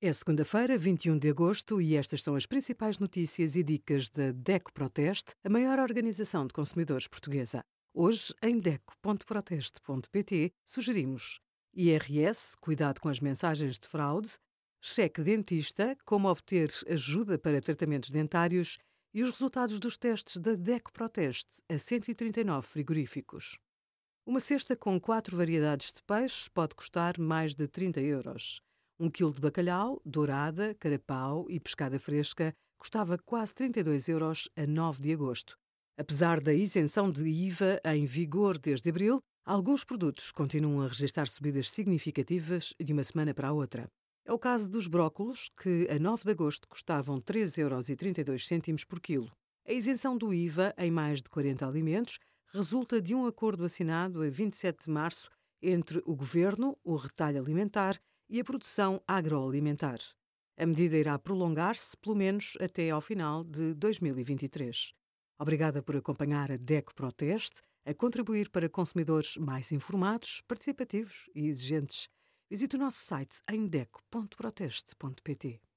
É segunda-feira, 21 de agosto, e estas são as principais notícias e dicas da DECO Proteste, a maior organização de consumidores portuguesa. Hoje, em DECO.proteste.pt, sugerimos IRS, cuidado com as mensagens de fraude, cheque dentista, como obter ajuda para tratamentos dentários e os resultados dos testes da DECO Proteste a 139 frigoríficos. Uma cesta com quatro variedades de peixe pode custar mais de 30 euros. Um quilo de bacalhau, dourada, carapau e pescada fresca custava quase 32 euros a 9 de agosto. Apesar da isenção de IVA em vigor desde abril, alguns produtos continuam a registrar subidas significativas de uma semana para a outra. É o caso dos brócolos, que a 9 de agosto custavam 3,32 euros por quilo. A isenção do IVA em mais de 40 alimentos resulta de um acordo assinado a 27 de março entre o Governo, o retalho alimentar e a produção agroalimentar. A medida irá prolongar-se pelo menos até ao final de 2023. Obrigada por acompanhar a DECO Proteste, a contribuir para consumidores mais informados, participativos e exigentes. Visite o nosso site em deco.proteste.pt.